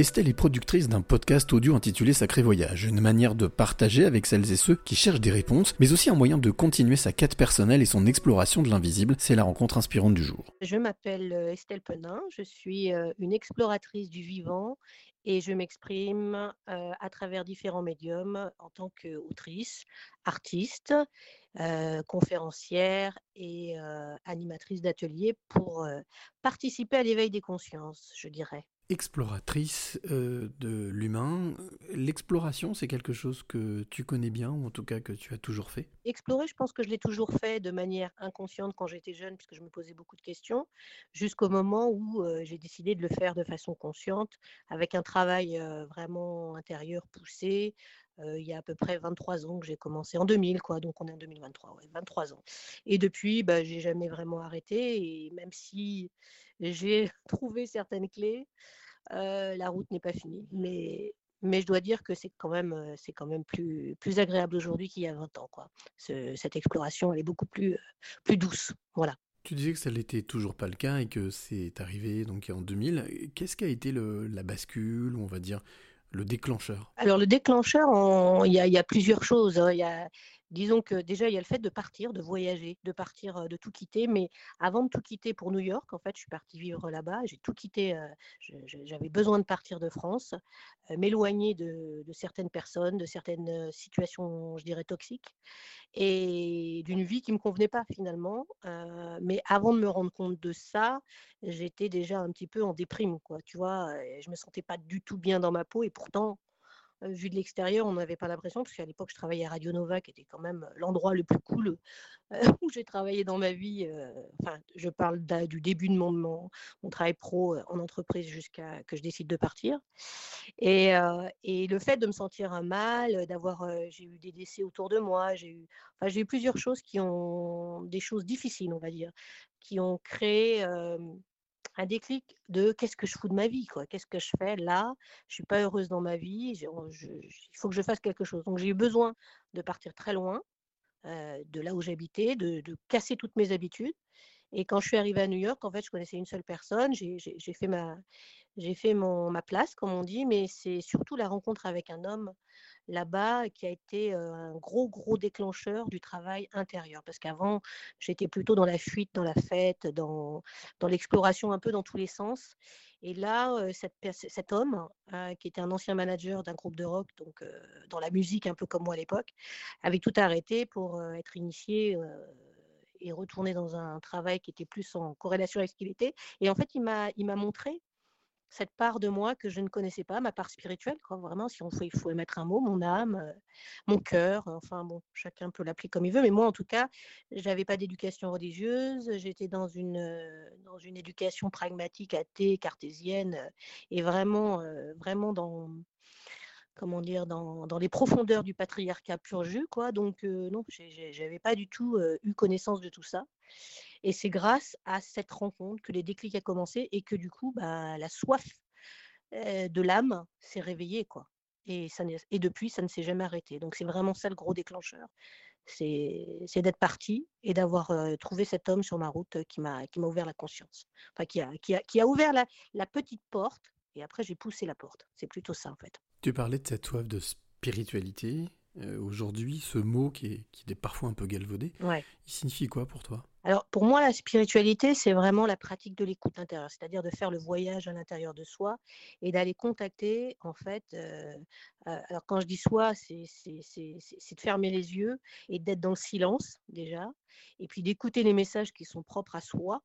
Estelle est productrice d'un podcast audio intitulé Sacré Voyage, une manière de partager avec celles et ceux qui cherchent des réponses, mais aussi un moyen de continuer sa quête personnelle et son exploration de l'invisible. C'est la rencontre inspirante du jour. Je m'appelle euh, Estelle Penin, je suis euh, une exploratrice du vivant et je m'exprime euh, à travers différents médiums en tant qu'autrice, artiste, conférencière et animatrice d'ateliers pour participer à l'éveil des consciences, je dirais exploratrice euh, de l'humain. L'exploration, c'est quelque chose que tu connais bien, ou en tout cas que tu as toujours fait? Explorer, je pense que je l'ai toujours fait de manière inconsciente quand j'étais jeune, puisque je me posais beaucoup de questions, jusqu'au moment où euh, j'ai décidé de le faire de façon consciente, avec un travail euh, vraiment intérieur poussé. il y a à peu près 23 ans que j'ai commencé, en 2000, quoi, donc on est en 2023, ouais, 23 ans. Et depuis, bah, j'ai jamais vraiment arrêté, et même si j'ai trouvé certaines clés, la route n'est pas finie. Mais, mais je dois dire que c'est quand même, c'est quand même plus, plus agréable aujourd'hui qu'il y a 20 ans. Quoi. cette exploration, elle est beaucoup plus, plus douce. Voilà. Tu disais que ça n'était toujours pas le cas et que c'est arrivé donc en 2000. Qu'est-ce qui a été le, la bascule, on va dire, le déclencheur? Alors le déclencheur, il y, y, a plusieurs choses. Hein. Il y a, Disons que déjà, il y a le fait de partir, de voyager, de partir, de tout quitter. Mais avant de tout quitter pour New York, en fait, je suis partie vivre là-bas. J'ai tout quitté. J'avais besoin de partir de France, m'éloigner de, certaines personnes, de certaines situations, je dirais, toxiques, et d'une vie qui ne me convenait pas finalement. mais avant de me rendre compte de ça, j'étais déjà un petit peu en déprime, quoi. Tu vois, je me sentais pas du tout bien dans ma peau, et pourtant, vu de l'extérieur, on n'avait pas l'impression, parce qu'à l'époque, je travaillais à Radio Nova, qui était quand même l'endroit le plus cool où j'ai travaillé dans ma vie. enfin, je parle du début de mon, travail pro en entreprise jusqu'à que je décide de partir. Et, le fait de me sentir mal, d'avoir, j'ai eu des décès autour de moi, j'ai eu, j'ai eu plusieurs choses qui ont, des choses difficiles, on va dire, qui ont créé un déclic de qu'est-ce que je fous de ma vie, quoi. Qu'est-ce que je fais là? Je suis pas heureuse dans ma vie. il faut que je fasse quelque chose. Donc j'ai eu besoin de partir très loin de là où j'habitais, de, de, casser toutes mes habitudes. Et quand je suis arrivée à New York, en fait, je connaissais une seule personne. J'ai fait ma, place, comme on dit, mais c'est surtout la rencontre avec un homme là-bas qui a été un gros, gros déclencheur du travail intérieur. Parce qu'avant, j'étais plutôt dans la fuite, dans la fête, dans, l'exploration un peu dans tous les sens. Et là, cette, cet homme, qui était un ancien manager d'un groupe de rock, donc dans la musique un peu comme moi à l'époque, avait tout arrêté pour être initié et retourner dans un travail qui était plus en corrélation avec ce qu'il était. Et en fait, il m'a montré cette part de moi que je ne connaissais pas, ma part spirituelle, quoi, vraiment, si on faut, il faut mettre un mot, mon âme, euh, mon cœur, enfin bon, chacun peut l'appeler comme il veut, mais moi en tout cas, j'avais pas d'éducation religieuse, j'étais dans une, euh, dans une éducation pragmatique, athée, cartésienne, euh, et vraiment, vraiment dans, comment dire, dans, dans, les profondeurs du patriarcat pur jus, quoi, donc non, j'avais pas du tout eu connaissance de tout ça. Et c'est grâce à cette rencontre que les déclics ont commencé et que du coup, bah, la soif de l'âme s'est réveillée. Quoi. Et, ça et depuis, ça ne s'est jamais arrêté. Donc c'est vraiment ça le gros déclencheur. C'est d'être parti et d'avoir trouvé cet homme sur ma route qui m'a ouvert la conscience. Enfin, qui a, qui a, qui a ouvert la petite porte et après j'ai poussé la porte. C'est plutôt ça en fait. Tu parlais de cette soif de spiritualité. Aujourd'hui, ce mot qui est, qui est parfois un peu galvaudé, il signifie quoi pour toi? Alors, pour moi, la spiritualité, c'est vraiment la pratique de l'écoute intérieure, c'est-à-dire de faire le voyage à l'intérieur de soi et d'aller contacter, en fait, alors quand je dis soi, c'est de fermer les yeux et d'être dans le silence, déjà, et puis d'écouter les messages qui sont propres à soi,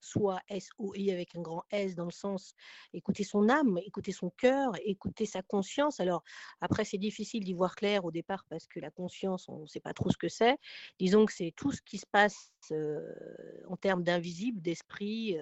soit S-O-I avec un grand S dans le sens écouter son âme, écouter son cœur, écouter sa conscience. Alors après, c'est difficile d'y voir clair au départ parce que la conscience, on ne sait pas trop ce que c'est. Disons que c'est tout ce qui se passe en termes d'invisible, d'esprit,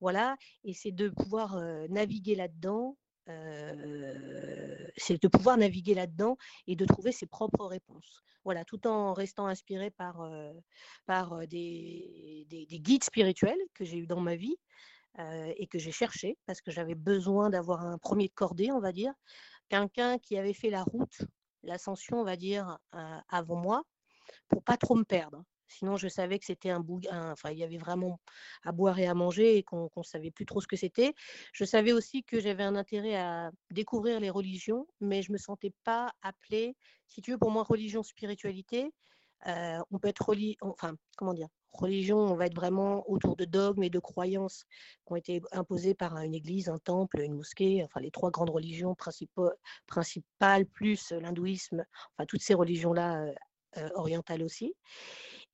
voilà, et c'est de pouvoir naviguer là-dedans c'est de pouvoir naviguer là-dedans et de trouver ses propres réponses. Voilà, tout en restant inspiré par, par des, des, guides spirituels que j'ai eu dans ma vie et que j'ai cherché parce que j'avais besoin d'avoir un premier de cordée, on va dire, quelqu'un qui avait fait la route, l'ascension, on va dire, avant moi, pour pas trop me perdre. Sinon, je savais que c'était un bouquin, enfin, il y avait vraiment à boire et à manger et qu'on ne savait plus trop ce que c'était. Je savais aussi que j'avais un intérêt à découvrir les religions, mais je ne me sentais pas appelée, si tu veux, pour moi, religion, spiritualité, euh, on peut être religieux, enfin, comment dire, religion, on va être vraiment autour de dogmes et de croyances qui ont été imposées par une église, un temple, une mosquée, enfin les trois grandes religions principales, plus l'hindouisme, enfin toutes ces religions-là euh, euh, orientales aussi.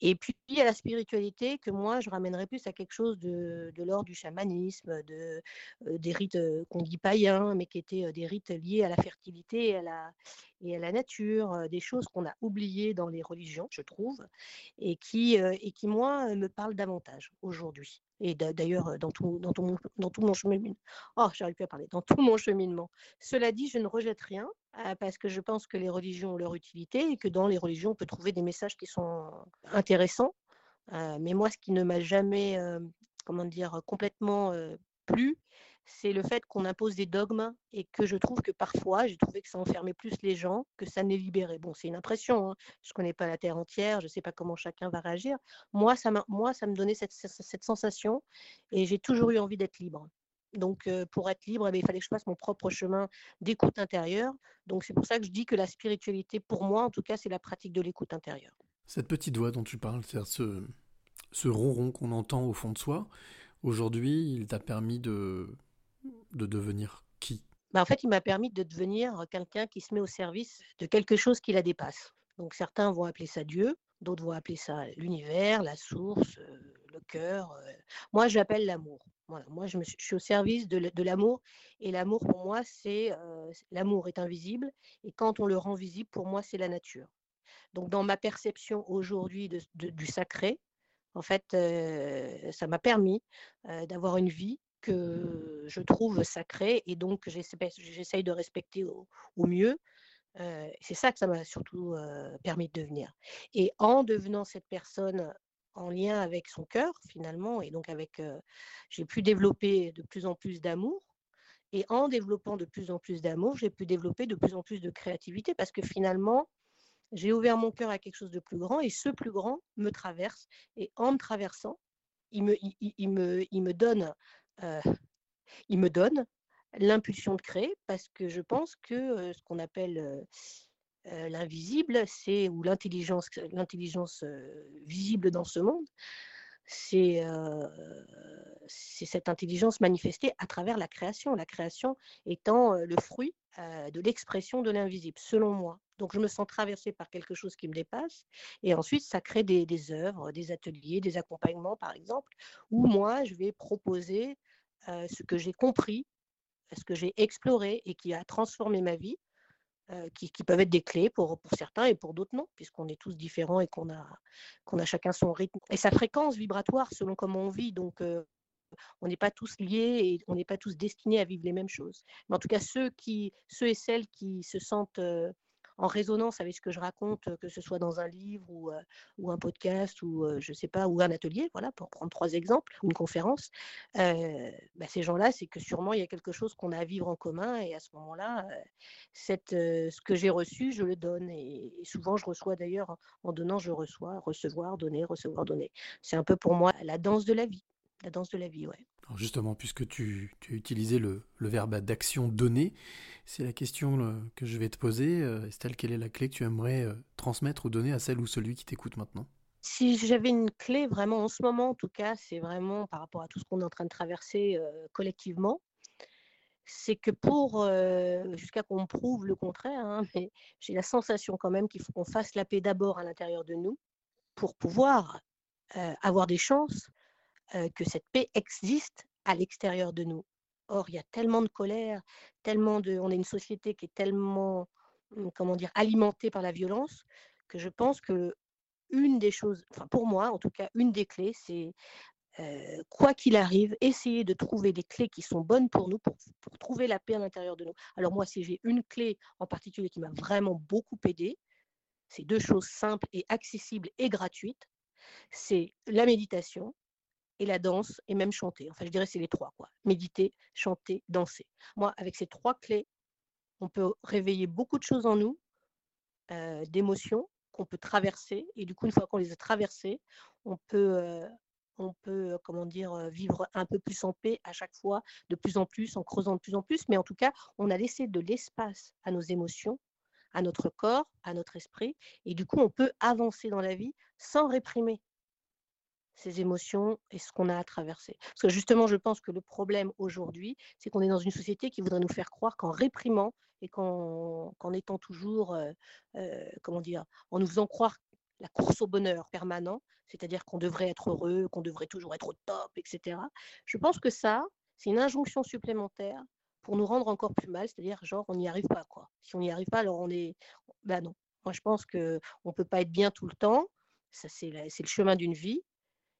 Et puis, a la spiritualité que moi, je ramènerais plus à quelque chose de, l'ordre du chamanisme, de, des rites qu'on dit païens, mais qui étaient des rites liés à la fertilité et à la, et à la nature, des choses qu'on a oubliées dans les religions, je trouve, et qui, et qui moi, me parlent davantage aujourd'hui. Et d'ailleurs, dans tout, dans, tout dans tout mon cheminement, oh, j'arrive plus à parler, dans tout mon cheminement. Cela dit, je ne rejette rien, parce que je pense que les religions ont leur utilité et que dans les religions, on peut trouver des messages qui sont intéressants. mais moi, ce qui ne m'a jamais, comment dire, complètement plu, c'est le fait qu'on impose des dogmes et que je trouve que parfois, j'ai trouvé que ça enfermait plus les gens que ça ne les libérait. Bon, c'est une impression, hein. je ne connais pas la Terre entière, je ne sais pas comment chacun va réagir. Moi, ça, moi, ça me donnait cette sensation et j'ai toujours eu envie d'être libre. Donc, pour être libre, eh il fallait que je fasse mon propre chemin d'écoute intérieure. Donc, c'est pour ça que je dis que la spiritualité, pour moi, en tout cas, c'est la pratique de l'écoute intérieure. Cette petite voix dont tu parles, c'est ce, ce ronron qu'on entend au fond de soi, aujourd'hui, il t'a permis de, de devenir qui? Bah, En fait, il m'a permis de devenir quelqu'un qui se met au service de quelque chose qui la dépasse. Donc, certains vont appeler ça Dieu, d'autres vont appeler ça l'univers, la source, le cœur. Moi, j'appelle l'amour moi, je, suis au service de, l'amour. Et l'amour, pour moi, c'est l'amour est invisible. Et quand on le rend visible, pour moi, c'est la nature. Donc, dans ma perception aujourd'hui du sacré, en fait, ça m'a permis d'avoir une vie que je trouve sacrée et donc j'essaye de respecter au, mieux. c'est ça que ça m'a surtout permis de devenir. Et en devenant cette personne en lien avec son cœur finalement, et donc avec, j'ai pu développer de plus en plus d'amour. Et en développant de plus en plus d'amour, j'ai pu développer de plus en plus de créativité parce que finalement, j'ai ouvert mon cœur à quelque chose de plus grand et ce plus grand me traverse. Et en me traversant, il me, il, me, il me donne, il me donne l'impulsion de créer parce que je pense que ce qu'on appelle l'invisible, c'est ou l'intelligence, l'intelligence visible dans ce monde, c'est cette intelligence manifestée à travers la création. La création étant le fruit de l'expression de l'invisible, selon moi. Donc je me sens traversée par quelque chose qui me dépasse, et ensuite ça crée des, des œuvres, des ateliers, des accompagnements, par exemple, où moi je vais proposer ce que j'ai compris, ce que j'ai exploré et qui a transformé ma vie qui, peuvent être des clés pour, pour certains et pour d'autres non, puisqu'on est tous différents et qu'on a, qu'on a chacun son rythme et sa fréquence vibratoire selon comment on vit. Donc, on n'est pas tous liés et on n'est pas tous destinés à vivre les mêmes choses. Mais en tout cas, ceux, qui, ceux et celles qui se sentent en résonance avec ce que je raconte, que ce soit dans un livre ou, un podcast ou je sais pas ou un atelier, voilà pour prendre trois exemples, ou une conférence. Bah, ces gens-là, c'est que sûrement il y a quelque chose qu'on a à vivre en commun et à ce moment-là, ce que j'ai reçu, je le donne et, souvent je reçois d'ailleurs en donnant, je reçois, recevoir, donner, recevoir, donner. C'est un peu pour moi la danse de la vie, la danse de la vie, ouais. Justement, puisque tu, as utilisé le, verbe d'action donner, c'est la question euh, que je vais te poser. Euh, Estelle, quelle est la clé que tu aimerais euh, transmettre ou donner à celle ou celui qui t'écoute maintenant? Si j'avais une clé vraiment en ce moment, en tout cas, c'est vraiment par rapport à tout ce qu'on est en train de traverser collectivement, c'est que pour, jusqu'à qu'on prouve le contraire, hein, mais j'ai la sensation quand même qu'il faut qu'on fasse la paix d'abord à l'intérieur de nous pour pouvoir avoir des chances que cette paix existe à l'extérieur de nous. Or, il y a tellement de colère, tellement de, on est une société qui est tellement, mmh, comment dire, alimentée par la violence, que je pense que une des choses, pour moi en tout cas, une des clés, c'est quoi qu'il arrive, essayer de trouver des clés qui sont bonnes pour nous, pour, pour trouver la paix à l'intérieur de nous. Alors moi, si j'ai une clé en particulier qui m'a vraiment beaucoup aidé, c'est deux choses simples et accessibles et gratuites. C'est la méditation et la danse et même chanter. Enfin, je dirais c'est les trois, quoi. Méditer, chanter, danser. Moi, avec ces trois clés, on peut réveiller beaucoup de choses en nous, d'émotions, qu'on peut traverser. Et du coup, une fois qu'on les a traversées, on peut, on peut, comment dire, vivre un peu plus en paix à chaque fois, de plus en plus, en creusant de plus en plus. Mais en tout cas, on a laissé de l'espace à nos émotions, à notre corps, à notre esprit. Et du coup, on peut avancer dans la vie sans réprimer ces émotions et ce qu'on a à traverser. Parce que justement, je pense que le problème aujourd'hui, c'est qu'on est dans une société qui voudrait nous faire croire qu'en réprimant et qu'en étant toujours, comment dire, en nous faisant croire la course au bonheur permanent, c'est-à-dire qu'on devrait être heureux, qu'on devrait toujours être au top, etc. Je pense que ça, c'est une injonction supplémentaire pour nous rendre encore plus mal, c'est-à-dire genre on n'y arrive pas quoi. Si on n'y arrive pas, alors on est, ben non. Moi je pense que on peut pas être bien tout le temps. Ça c'est le chemin d'une vie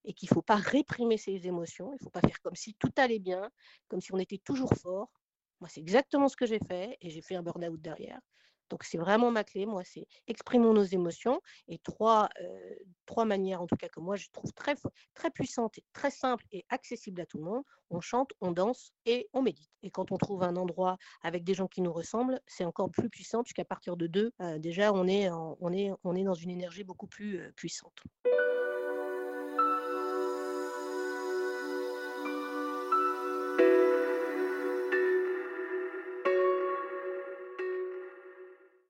et qu'il ne faut pas réprimer ses émotions. Il ne faut pas faire comme si tout allait bien, comme si on était toujours fort. Moi, c'est exactement ce que j'ai fait et j'ai fait un burn-out derrière. Donc, c'est vraiment ma clé. Moi, c'est exprimons nos émotions. Et trois, euh, trois manières, en tout cas, que moi, je trouve très, très puissantes, et très simples et accessibles à tout le monde. On chante, on danse et on médite. Et quand on trouve un endroit avec des gens qui nous ressemblent, c'est encore plus puissant, puisqu'à partir de deux, euh, déjà, on est, on, est, on est dans une énergie beaucoup plus euh, puissante.